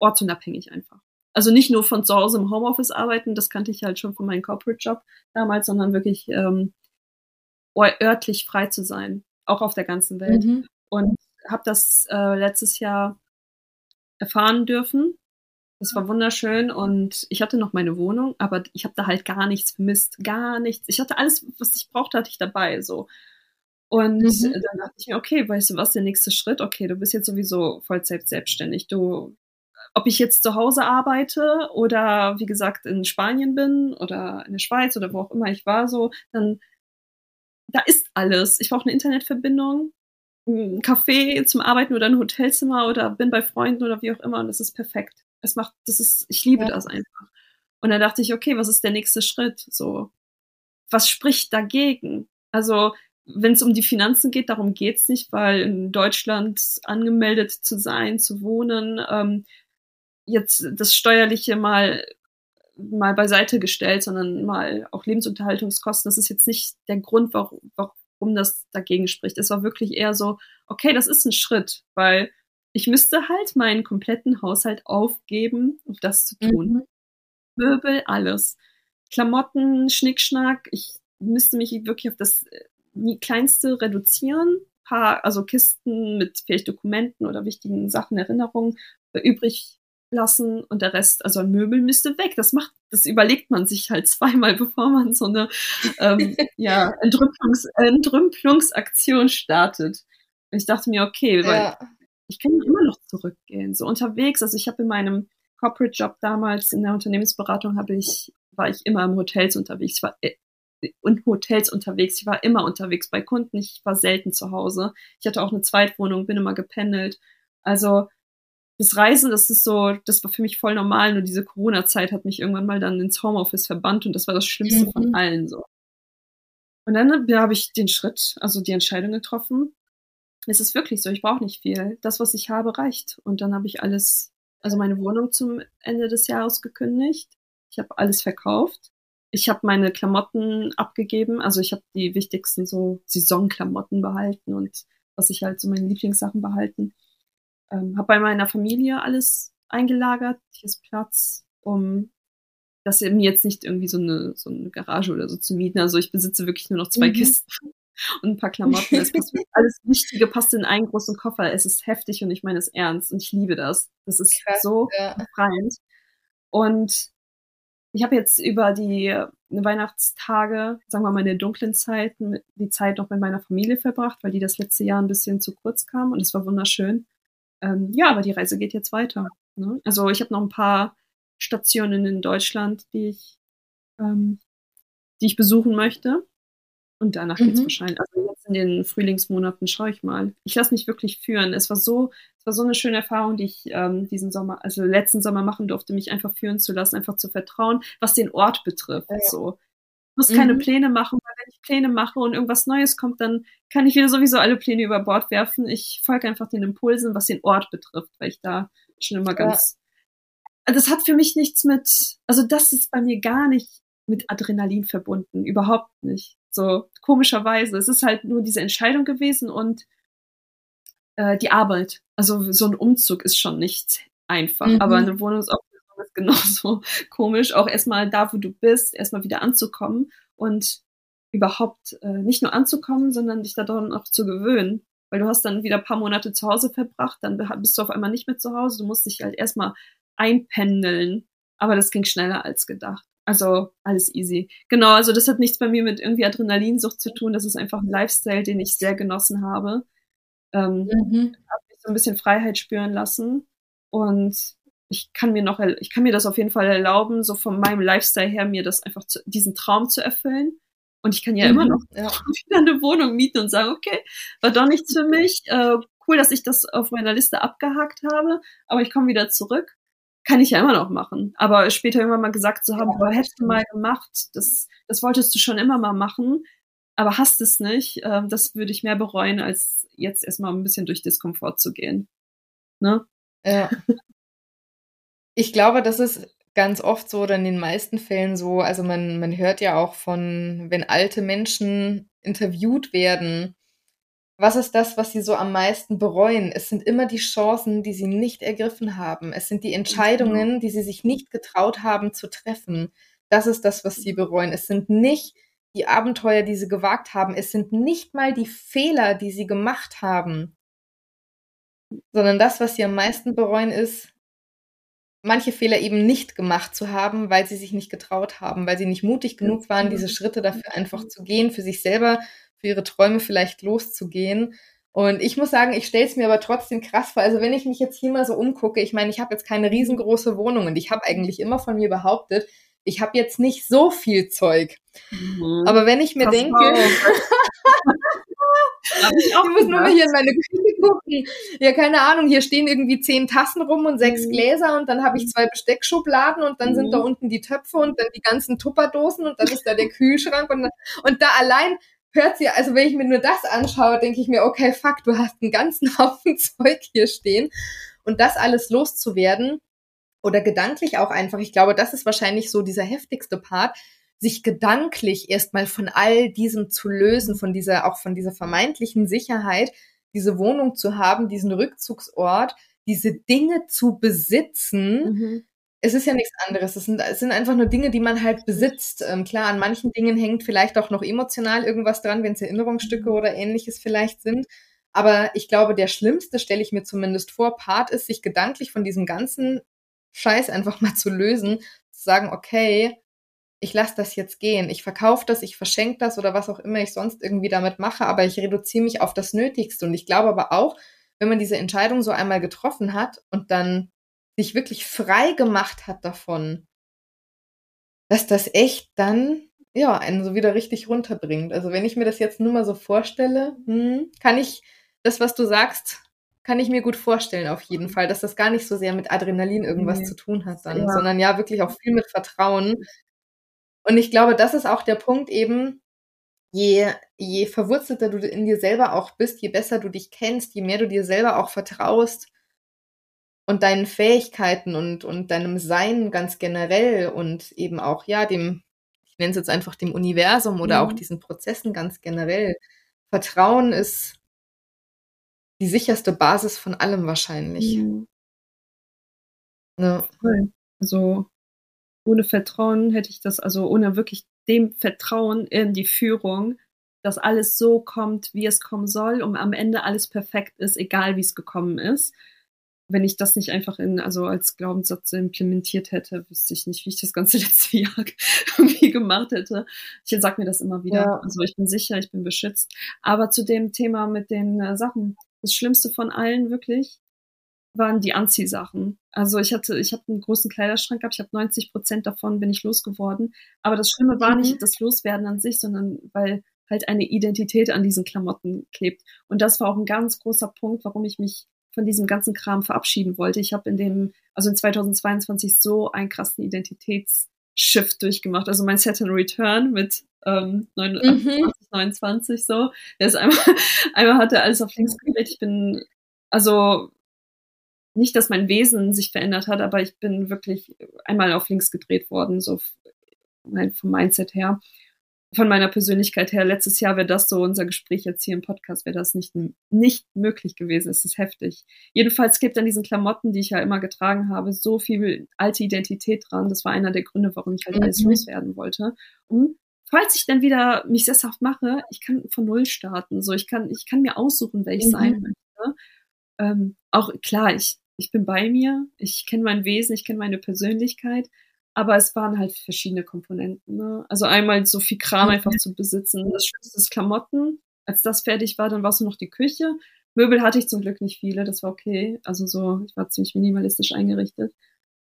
ortsunabhängig einfach. Also nicht nur von zu Hause im Homeoffice arbeiten, das kannte ich halt schon von meinem Corporate Job damals, sondern wirklich ähm, örtlich frei zu sein, auch auf der ganzen Welt. Mhm. Und habe das äh, letztes Jahr erfahren dürfen. Das war wunderschön und ich hatte noch meine Wohnung, aber ich habe da halt gar nichts vermisst, gar nichts. Ich hatte alles, was ich brauchte, hatte ich dabei. So und mhm. dann dachte ich mir, okay, weißt du was, der nächste Schritt, okay, du bist jetzt sowieso Vollzeit selbstständig. Du, ob ich jetzt zu Hause arbeite oder wie gesagt in Spanien bin oder in der Schweiz oder wo auch immer ich war, so, dann da ist alles. Ich brauche eine Internetverbindung, ein Café zum Arbeiten oder ein Hotelzimmer oder bin bei Freunden oder wie auch immer und das ist perfekt. Es macht, das ist, ich liebe ja. das einfach. Und dann dachte ich, okay, was ist der nächste Schritt? So, was spricht dagegen? Also wenn es um die Finanzen geht, darum geht's nicht, weil in Deutschland angemeldet zu sein, zu wohnen, ähm, jetzt das Steuerliche mal mal beiseite gestellt, sondern mal auch Lebensunterhaltungskosten. Das ist jetzt nicht der Grund, warum, warum das dagegen spricht. Es war wirklich eher so, okay, das ist ein Schritt, weil ich müsste halt meinen kompletten Haushalt aufgeben, um das zu tun. Mhm. Möbel, alles. Klamotten, Schnickschnack. Ich müsste mich wirklich auf das die kleinste reduzieren, paar, also Kisten mit vielleicht Dokumenten oder wichtigen Sachen, Erinnerungen übrig lassen und der Rest, also ein Möbel müsste weg. Das macht, das überlegt man sich halt zweimal, bevor man so eine ähm, ja, Entrümpelungs Entrümpelungsaktion startet. Und ich dachte mir, okay, weil ja. ich kann immer noch zurückgehen. So unterwegs, also ich habe in meinem Corporate Job damals in der Unternehmensberatung habe ich war ich immer im Hotels unterwegs. Ich war und Hotels unterwegs. Ich war immer unterwegs bei Kunden. Ich war selten zu Hause. Ich hatte auch eine Zweitwohnung, bin immer gependelt. Also das Reisen, das ist so, das war für mich voll normal. Nur diese Corona-Zeit hat mich irgendwann mal dann ins Homeoffice verbannt und das war das Schlimmste mhm. von allen so. Und dann ja, habe ich den Schritt, also die Entscheidung getroffen. Es ist wirklich so, ich brauche nicht viel. Das, was ich habe, reicht. Und dann habe ich alles, also meine Wohnung zum Ende des Jahres gekündigt. Ich habe alles verkauft ich habe meine Klamotten abgegeben, also ich habe die wichtigsten so Saisonklamotten behalten und was ich halt so meine Lieblingssachen behalten. Ähm, habe bei meiner Familie alles eingelagert, hier ist Platz, um dass mir jetzt nicht irgendwie so eine, so eine Garage oder so zu mieten. Also ich besitze wirklich nur noch zwei mhm. Kisten und ein paar Klamotten. Es passt alles Wichtige passt in einen großen Koffer. Es ist heftig und ich meine es ernst und ich liebe das. Das ist Krass, so ja. befreiend. Und ich habe jetzt über die äh, Weihnachtstage, sagen wir mal in der dunklen Zeit, die Zeit noch mit meiner Familie verbracht, weil die das letzte Jahr ein bisschen zu kurz kam und es war wunderschön. Ähm, ja, aber die Reise geht jetzt weiter. Ne? Also ich habe noch ein paar Stationen in Deutschland, die ich, ähm, die ich besuchen möchte. Und danach mhm. geht's wahrscheinlich. Also jetzt in den Frühlingsmonaten schaue ich mal. Ich lasse mich wirklich führen. Es war so, es war so eine schöne Erfahrung, die ich ähm, diesen Sommer, also letzten Sommer machen durfte, mich einfach führen zu lassen, einfach zu vertrauen, was den Ort betrifft. Ja. So. Ich muss mhm. keine Pläne machen, weil wenn ich Pläne mache und irgendwas Neues kommt, dann kann ich wieder sowieso alle Pläne über Bord werfen. Ich folge einfach den Impulsen, was den Ort betrifft, weil ich da schon immer ganz. Ja. Das hat für mich nichts mit, also das ist bei mir gar nicht mit Adrenalin verbunden, überhaupt nicht. So komischerweise. Es ist halt nur diese Entscheidung gewesen und äh, die Arbeit. Also so ein Umzug ist schon nicht einfach, mhm. aber eine Wohnungsauflösung ist genauso komisch. Auch erstmal da, wo du bist, erstmal wieder anzukommen und überhaupt äh, nicht nur anzukommen, sondern dich daran auch zu gewöhnen. Weil du hast dann wieder ein paar Monate zu Hause verbracht, dann bist du auf einmal nicht mehr zu Hause. Du musst dich halt erstmal einpendeln. Aber das ging schneller als gedacht. Also alles easy. Genau, also das hat nichts bei mir mit irgendwie Adrenalinsucht zu tun. Das ist einfach ein Lifestyle, den ich sehr genossen habe. Ähm, mhm. Habe mich so ein bisschen Freiheit spüren lassen. Und ich kann mir noch, ich kann mir das auf jeden Fall erlauben, so von meinem Lifestyle her, mir das einfach zu, diesen Traum zu erfüllen. Und ich kann ja mhm. immer noch ja. wieder eine Wohnung mieten und sagen, okay, war doch nichts für mich. Äh, cool, dass ich das auf meiner Liste abgehakt habe, aber ich komme wieder zurück kann ich ja immer noch machen. Aber später irgendwann mal gesagt zu haben, ja, boah, hättest du mal gemacht, das, das wolltest du schon immer mal machen, aber hast es nicht, äh, das würde ich mehr bereuen, als jetzt erstmal ein bisschen durch Diskomfort zu gehen. Ne? Ja. Ich glaube, das ist ganz oft so oder in den meisten Fällen so, also man, man hört ja auch von, wenn alte Menschen interviewt werden, was ist das, was sie so am meisten bereuen? Es sind immer die Chancen, die sie nicht ergriffen haben. Es sind die Entscheidungen, die sie sich nicht getraut haben zu treffen. Das ist das, was sie bereuen. Es sind nicht die Abenteuer, die sie gewagt haben. Es sind nicht mal die Fehler, die sie gemacht haben. Sondern das, was sie am meisten bereuen, ist, manche Fehler eben nicht gemacht zu haben, weil sie sich nicht getraut haben, weil sie nicht mutig genug waren, diese Schritte dafür einfach zu gehen, für sich selber für ihre Träume vielleicht loszugehen. Und ich muss sagen, ich stelle es mir aber trotzdem krass vor. Also wenn ich mich jetzt hier mal so umgucke, ich meine, ich habe jetzt keine riesengroße Wohnung und ich habe eigentlich immer von mir behauptet, ich habe jetzt nicht so viel Zeug. Mhm. Aber wenn ich mir Pass denke, ich, ich muss nur mal hier in meine Küche gucken. Ja, keine Ahnung, hier stehen irgendwie zehn Tassen rum und sechs mhm. Gläser und dann habe ich zwei Besteckschubladen und dann mhm. sind da mhm. unten die Töpfe und dann die ganzen Tupperdosen und dann ist da der Kühlschrank und, und da allein hört sie, also wenn ich mir nur das anschaue, denke ich mir, okay, fuck, du hast einen ganzen Haufen Zeug hier stehen. Und das alles loszuwerden oder gedanklich auch einfach, ich glaube, das ist wahrscheinlich so dieser heftigste Part, sich gedanklich erstmal von all diesem zu lösen, von dieser, auch von dieser vermeintlichen Sicherheit, diese Wohnung zu haben, diesen Rückzugsort, diese Dinge zu besitzen, mhm es ist ja nichts anderes. Es sind, es sind einfach nur Dinge, die man halt besitzt. Ähm, klar, an manchen Dingen hängt vielleicht auch noch emotional irgendwas dran, wenn es Erinnerungsstücke oder ähnliches vielleicht sind. Aber ich glaube, der schlimmste, stelle ich mir zumindest vor, Part ist, sich gedanklich von diesem ganzen Scheiß einfach mal zu lösen, zu sagen, okay, ich lasse das jetzt gehen, ich verkaufe das, ich verschenke das oder was auch immer ich sonst irgendwie damit mache, aber ich reduziere mich auf das Nötigste. Und ich glaube aber auch, wenn man diese Entscheidung so einmal getroffen hat und dann sich wirklich frei gemacht hat davon, dass das echt dann ja einen so wieder richtig runterbringt. Also wenn ich mir das jetzt nur mal so vorstelle, hm, kann ich das, was du sagst, kann ich mir gut vorstellen auf jeden Fall, dass das gar nicht so sehr mit Adrenalin irgendwas nee. zu tun hat dann, ja. sondern ja wirklich auch viel mit Vertrauen. Und ich glaube, das ist auch der Punkt eben, je, je verwurzelter du in dir selber auch bist, je besser du dich kennst, je mehr du dir selber auch vertraust, und deinen Fähigkeiten und, und deinem Sein ganz generell und eben auch, ja, dem, ich nenne es jetzt einfach dem Universum oder mhm. auch diesen Prozessen ganz generell. Vertrauen ist die sicherste Basis von allem wahrscheinlich. Mhm. Ja. Also ohne Vertrauen hätte ich das, also ohne wirklich dem Vertrauen in die Führung, dass alles so kommt, wie es kommen soll und am Ende alles perfekt ist, egal wie es gekommen ist, wenn ich das nicht einfach in, also als Glaubenssatz implementiert hätte, wüsste ich nicht, wie ich das ganze letzte Jahr irgendwie gemacht hätte. Ich sag mir das immer wieder. Ja. Also ich bin sicher, ich bin beschützt. Aber zu dem Thema mit den äh, Sachen, das Schlimmste von allen wirklich waren die Anziehsachen. Also ich hatte, ich habe einen großen Kleiderschrank gehabt, ich habe 90 Prozent davon bin ich losgeworden. Aber das Schlimme war mhm. nicht das Loswerden an sich, sondern weil halt eine Identität an diesen Klamotten klebt. Und das war auch ein ganz großer Punkt, warum ich mich von diesem ganzen Kram verabschieden wollte. Ich habe in dem, also in 2022 so einen krassen Identitätsshift durchgemacht. Also mein Set and Return mit ähm, 29, mhm. 29 so. Der ist einmal, einmal hat er alles auf links gedreht. Ich bin, also nicht, dass mein Wesen sich verändert hat, aber ich bin wirklich einmal auf links gedreht worden, so vom Mindset her von meiner Persönlichkeit her, letztes Jahr wäre das so unser Gespräch jetzt hier im Podcast, wäre das nicht, nicht möglich gewesen. Es ist heftig. Jedenfalls gibt an diesen Klamotten, die ich ja immer getragen habe, so viel alte Identität dran. Das war einer der Gründe, warum ich halt alles mhm. loswerden wollte. Und falls ich dann wieder mich sesshaft mache, ich kann von Null starten. So, ich kann, ich kann mir aussuchen, wer ich mhm. sein möchte. Ähm, auch klar, ich, ich bin bei mir, ich kenne mein Wesen, ich kenne meine Persönlichkeit, aber es waren halt verschiedene Komponenten. Ne? Also einmal so viel Kram einfach zu besitzen. Das Schlimmste ist Klamotten. Als das fertig war, dann war es nur noch die Küche. Möbel hatte ich zum Glück nicht viele, das war okay. Also so, ich war ziemlich minimalistisch eingerichtet.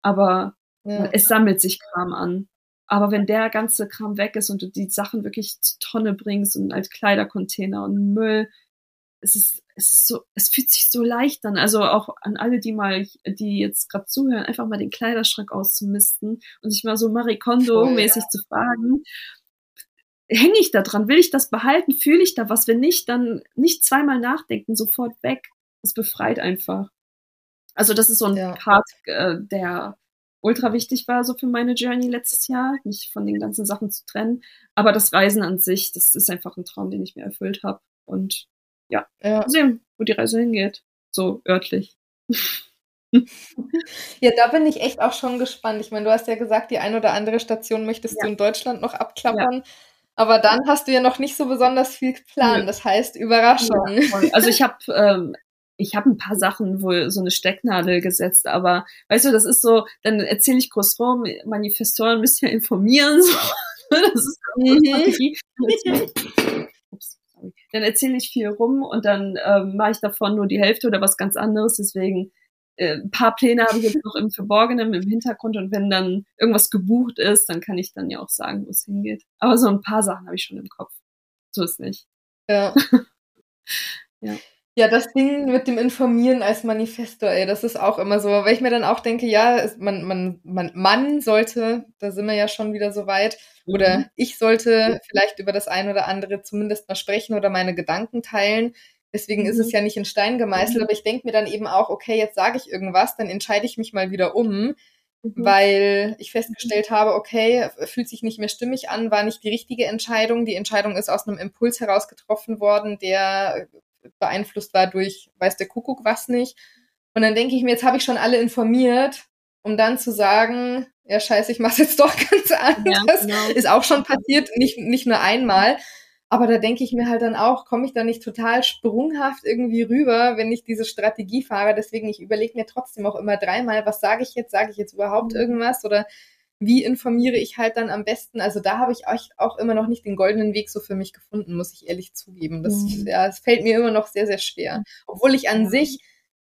Aber ja. es sammelt sich Kram an. Aber wenn der ganze Kram weg ist und du die Sachen wirklich zur Tonne bringst und als Kleidercontainer und Müll, es ist, es ist so, es fühlt sich so leicht an. Also auch an alle, die mal, die jetzt gerade zuhören, einfach mal den Kleiderschrank auszumisten und sich mal so Marikondo-mäßig ja. zu fragen, hänge ich da dran? Will ich das behalten? Fühle ich da was? Wenn nicht, dann nicht zweimal nachdenken, sofort weg. Es befreit einfach. Also das ist so ein ja. Part, äh, der ultra wichtig war so für meine Journey letztes Jahr, mich von den ganzen Sachen zu trennen. Aber das Reisen an sich, das ist einfach ein Traum, den ich mir erfüllt habe. Und ja, ja. Sehen, wo die Reise hingeht. So örtlich. ja, da bin ich echt auch schon gespannt. Ich meine, du hast ja gesagt, die ein oder andere Station möchtest ja. du in Deutschland noch abklappern. Ja. Aber dann hast du ja noch nicht so besonders viel geplant. Das heißt, Überraschung. Ja, also ich habe ähm, ich habe ein paar Sachen wohl so eine Stecknadel gesetzt, aber weißt du, das ist so, dann erzähle ich groß rum, Manifestoren müssen ja informieren. So. Das ist mhm sorry. Dann erzähle ich viel rum und dann ähm, mache ich davon nur die Hälfte oder was ganz anderes. Deswegen äh, ein paar Pläne habe ich jetzt noch im Verborgenen, im Hintergrund und wenn dann irgendwas gebucht ist, dann kann ich dann ja auch sagen, wo es hingeht. Aber so ein paar Sachen habe ich schon im Kopf. So ist nicht. Ja. ja. Ja, das Ding mit dem Informieren als Manifesto, ey, das ist auch immer so, weil ich mir dann auch denke, ja, man, man, man, man sollte, da sind wir ja schon wieder so weit, oder mhm. ich sollte vielleicht über das ein oder andere zumindest mal sprechen oder meine Gedanken teilen. Deswegen mhm. ist es mhm. ja nicht in Stein gemeißelt, mhm. aber ich denke mir dann eben auch, okay, jetzt sage ich irgendwas, dann entscheide ich mich mal wieder um, mhm. weil ich festgestellt habe, okay, fühlt sich nicht mehr stimmig an, war nicht die richtige Entscheidung. Die Entscheidung ist aus einem Impuls heraus getroffen worden, der beeinflusst war durch weiß der Kuckuck was nicht. Und dann denke ich mir, jetzt habe ich schon alle informiert, um dann zu sagen, ja scheiße, ich mache jetzt doch ganz anders. Ja, genau. Ist auch schon passiert, nicht, nicht nur einmal. Aber da denke ich mir halt dann auch, komme ich da nicht total sprunghaft irgendwie rüber, wenn ich diese Strategie fahre. Deswegen, ich überlege mir trotzdem auch immer dreimal, was sage ich jetzt? Sage ich jetzt überhaupt mhm. irgendwas? Oder wie informiere ich halt dann am besten? Also da habe ich euch auch immer noch nicht den goldenen Weg so für mich gefunden, muss ich ehrlich zugeben. Das, mhm. ja, es fällt mir immer noch sehr, sehr schwer. Obwohl ich an sich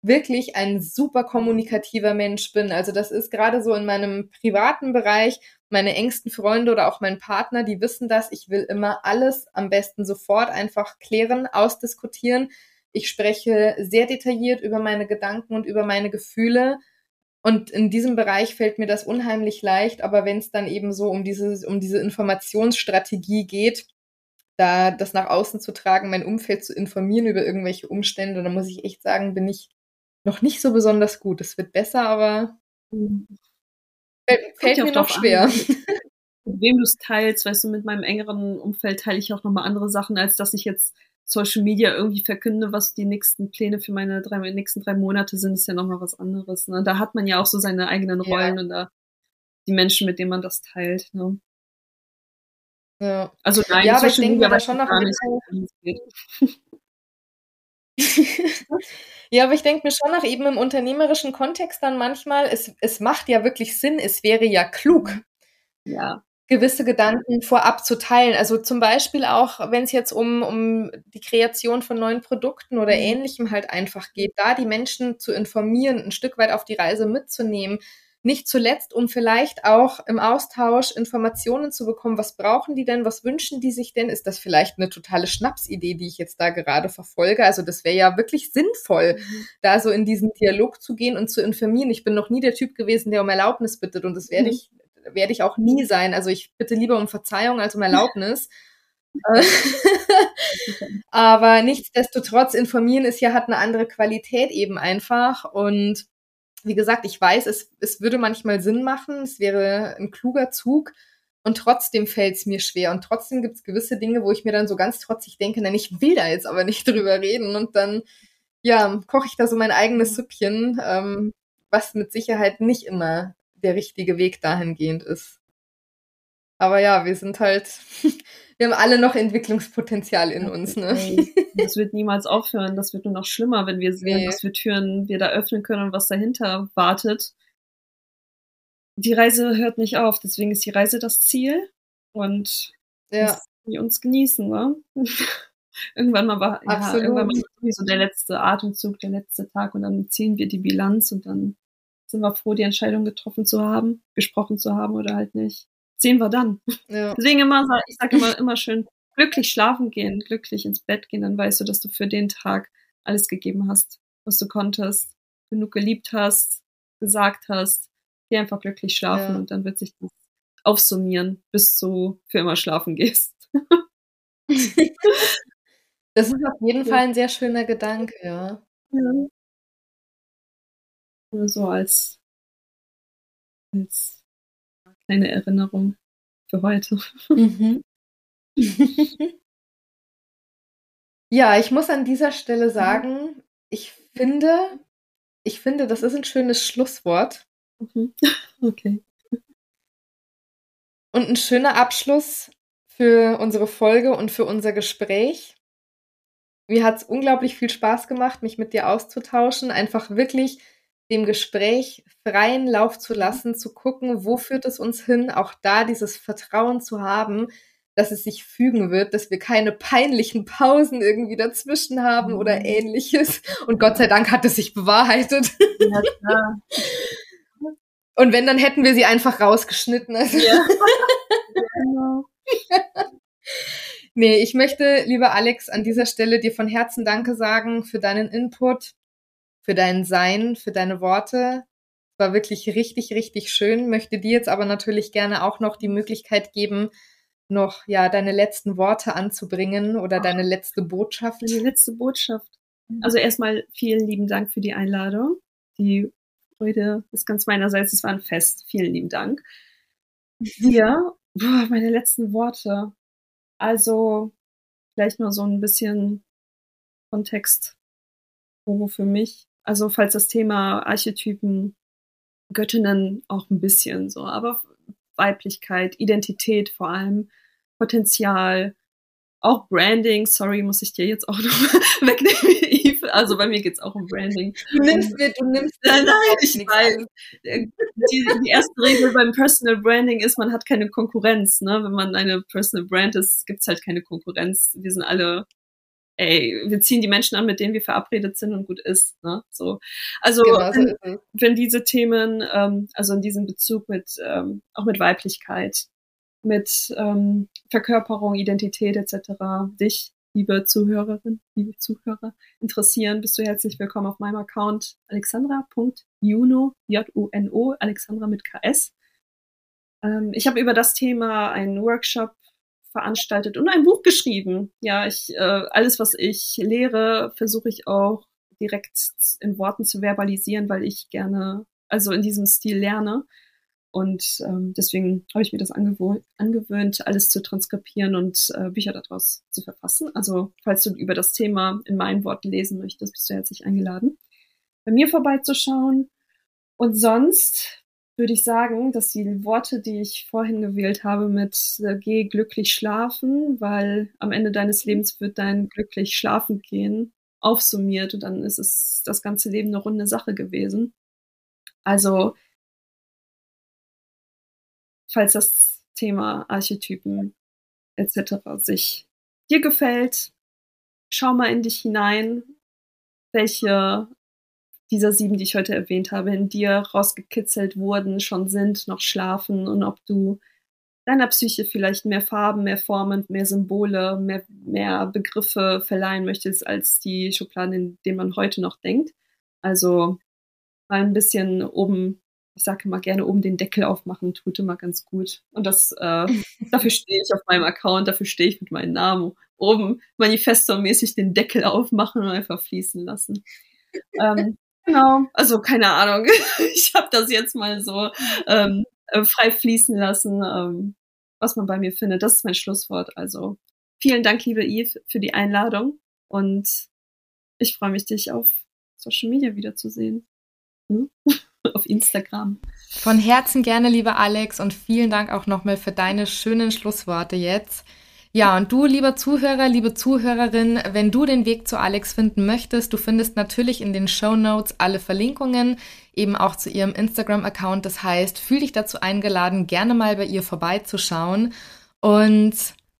wirklich ein super kommunikativer Mensch bin. Also das ist gerade so in meinem privaten Bereich, meine engsten Freunde oder auch mein Partner, die wissen das. Ich will immer alles am besten sofort einfach klären, ausdiskutieren. Ich spreche sehr detailliert über meine Gedanken und über meine Gefühle und in diesem Bereich fällt mir das unheimlich leicht, aber wenn es dann eben so um diese, um diese Informationsstrategie geht, da das nach außen zu tragen, mein Umfeld zu informieren über irgendwelche Umstände, dann muss ich echt sagen, bin ich noch nicht so besonders gut. Es wird besser, aber fällt, fällt mir noch schwer. An, mit wem du es teilst, weißt du, mit meinem engeren Umfeld teile ich auch nochmal andere Sachen, als dass ich jetzt Social Media irgendwie verkünde, was die nächsten Pläne für meine drei, nächsten drei Monate sind, ist ja nochmal was anderes. Ne? Da hat man ja auch so seine eigenen Rollen ja. und da die Menschen, mit denen man das teilt. Ne? Ja. Also nein, ja, aber ich denke da schon noch Ja, aber ich denke mir schon nach eben im unternehmerischen Kontext dann manchmal, es, es macht ja wirklich Sinn, es wäre ja klug. Ja. Gewisse Gedanken vorab zu teilen. Also zum Beispiel auch, wenn es jetzt um, um die Kreation von neuen Produkten oder mhm. ähnlichem halt einfach geht, da die Menschen zu informieren, ein Stück weit auf die Reise mitzunehmen, nicht zuletzt, um vielleicht auch im Austausch Informationen zu bekommen, was brauchen die denn, was wünschen die sich denn? Ist das vielleicht eine totale Schnapsidee, die ich jetzt da gerade verfolge? Also das wäre ja wirklich sinnvoll, mhm. da so in diesen Dialog zu gehen und zu informieren. Ich bin noch nie der Typ gewesen, der um Erlaubnis bittet und das werde mhm. ich, werde ich auch nie sein. Also ich bitte lieber um Verzeihung als um Erlaubnis. Aber nichtsdestotrotz, informieren ist ja, hat eine andere Qualität eben einfach und wie gesagt, ich weiß, es, es würde manchmal Sinn machen, es wäre ein kluger Zug und trotzdem fällt es mir schwer. Und trotzdem gibt es gewisse Dinge, wo ich mir dann so ganz trotzig denke, nein, ich will da jetzt aber nicht drüber reden. Und dann, ja, koche ich da so mein eigenes Süppchen, ähm, was mit Sicherheit nicht immer der richtige Weg dahingehend ist. Aber ja, wir sind halt, wir haben alle noch Entwicklungspotenzial in uns. Ne? Das wird niemals aufhören. Das wird nur noch schlimmer, wenn wir sehen, nee. was für Türen wir da öffnen können und was dahinter wartet. Die Reise hört nicht auf, deswegen ist die Reise das Ziel und ja. wir uns genießen. Ne? irgendwann mal war ja, irgendwann mal sowieso der letzte Atemzug, der letzte Tag und dann ziehen wir die Bilanz und dann sind wir froh, die Entscheidung getroffen zu haben, gesprochen zu haben oder halt nicht sehen wir dann. Ja. Deswegen immer, ich sage immer, immer schön, glücklich schlafen gehen, glücklich ins Bett gehen, dann weißt du, dass du für den Tag alles gegeben hast, was du konntest, genug geliebt hast, gesagt hast. Geh einfach glücklich schlafen ja. und dann wird sich das aufsummieren, bis du für immer schlafen gehst. das ist auf jeden Fall ein sehr schöner Gedanke, ja. ja. So als, als kleine Erinnerung für heute. Mhm. ja, ich muss an dieser Stelle sagen, ich finde, ich finde, das ist ein schönes Schlusswort. Mhm. Okay. Und ein schöner Abschluss für unsere Folge und für unser Gespräch. Mir hat es unglaublich viel Spaß gemacht, mich mit dir auszutauschen, einfach wirklich dem Gespräch freien Lauf zu lassen, zu gucken, wo führt es uns hin, auch da dieses Vertrauen zu haben, dass es sich fügen wird, dass wir keine peinlichen Pausen irgendwie dazwischen haben oder mhm. ähnliches. Und Gott sei Dank hat es sich bewahrheitet. Ja, klar. Und wenn, dann hätten wir sie einfach rausgeschnitten. Also ja. genau. nee, ich möchte, lieber Alex, an dieser Stelle dir von Herzen Danke sagen für deinen Input, für dein Sein, für deine Worte. War wirklich richtig, richtig schön. Möchte dir jetzt aber natürlich gerne auch noch die Möglichkeit geben, noch ja deine letzten Worte anzubringen oder Ach, deine letzte Botschaft. Die letzte Botschaft. Mhm. Also erstmal vielen lieben Dank für die Einladung. Die Freude ist ganz meinerseits. Es war ein Fest. Vielen lieben Dank. Ja, boah, meine letzten Worte. Also vielleicht nur so ein bisschen Kontext, wo für mich also falls das Thema Archetypen, Göttinnen auch ein bisschen so, aber Weiblichkeit, Identität vor allem, Potenzial, auch Branding, sorry, muss ich dir jetzt auch noch wegnehmen, Eve. Also bei mir geht's auch um Branding. Du nimmst mir, du nimmst Nein, nein, ich weiß. Die, die, erste Regel beim Personal Branding ist, man hat keine Konkurrenz. Ne? Wenn man eine Personal Brand ist, gibt's halt keine Konkurrenz. Wir sind alle ey, wir ziehen die Menschen an, mit denen wir verabredet sind und gut ist. Ne? So. Also genau, so wenn, wenn, diese Themen, ähm, also in diesem Bezug mit ähm, auch mit Weiblichkeit, mit ähm, Verkörperung, Identität etc. dich, liebe Zuhörerin, liebe Zuhörer, interessieren, bist du herzlich willkommen auf meinem Account alexandra.juno, J-U-N-O, Alexandra mit KS. Ähm, ich habe über das Thema einen Workshop veranstaltet und ein Buch geschrieben. Ja, ich äh, alles, was ich lehre, versuche ich auch direkt in Worten zu verbalisieren, weil ich gerne, also in diesem Stil lerne. Und ähm, deswegen habe ich mir das angewohnt, angewöhnt, alles zu transkribieren und äh, Bücher daraus zu verfassen. Also falls du über das Thema in meinen Worten lesen möchtest, bist du herzlich eingeladen, bei mir vorbeizuschauen. Und sonst würde ich sagen, dass die Worte, die ich vorhin gewählt habe mit äh, geh glücklich schlafen, weil am Ende deines Lebens wird dein glücklich schlafen gehen, aufsummiert und dann ist es das ganze Leben eine runde Sache gewesen. Also, falls das Thema Archetypen etc. sich dir gefällt, schau mal in dich hinein, welche dieser sieben, die ich heute erwähnt habe, in dir rausgekitzelt wurden, schon sind, noch schlafen und ob du deiner Psyche vielleicht mehr Farben, mehr Formen, mehr Symbole, mehr, mehr Begriffe verleihen möchtest als die Schubladen, in denen man heute noch denkt. Also mal ein bisschen oben, ich sage immer gerne oben den Deckel aufmachen, tut immer ganz gut. Und das, äh, dafür stehe ich auf meinem Account, dafür stehe ich mit meinem Namen. Oben manifestormäßig den Deckel aufmachen und einfach fließen lassen. ähm, genau, also keine Ahnung. ich habe das jetzt mal so ähm, äh, frei fließen lassen, ähm, was man bei mir findet. Das ist mein Schlusswort. Also vielen Dank, liebe Eve, für die Einladung und ich freue mich, dich auf Social Media wiederzusehen. Hm? auf Instagram. Von Herzen gerne, lieber Alex, und vielen Dank auch nochmal für deine schönen Schlussworte jetzt. Ja, und du, lieber Zuhörer, liebe Zuhörerin, wenn du den Weg zu Alex finden möchtest, du findest natürlich in den Show Notes alle Verlinkungen, eben auch zu ihrem Instagram-Account. Das heißt, fühl dich dazu eingeladen, gerne mal bei ihr vorbeizuschauen. Und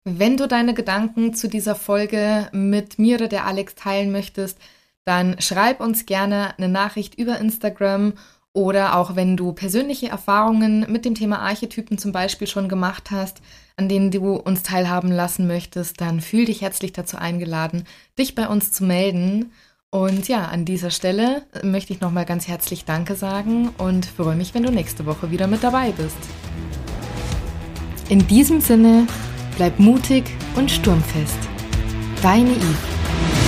wenn du deine Gedanken zu dieser Folge mit mir oder der Alex teilen möchtest, dann schreib uns gerne eine Nachricht über Instagram oder auch wenn du persönliche Erfahrungen mit dem Thema Archetypen zum Beispiel schon gemacht hast, an denen du uns teilhaben lassen möchtest, dann fühl dich herzlich dazu eingeladen, dich bei uns zu melden. Und ja, an dieser Stelle möchte ich nochmal ganz herzlich Danke sagen und freue mich, wenn du nächste Woche wieder mit dabei bist. In diesem Sinne, bleib mutig und sturmfest. Deine Eve.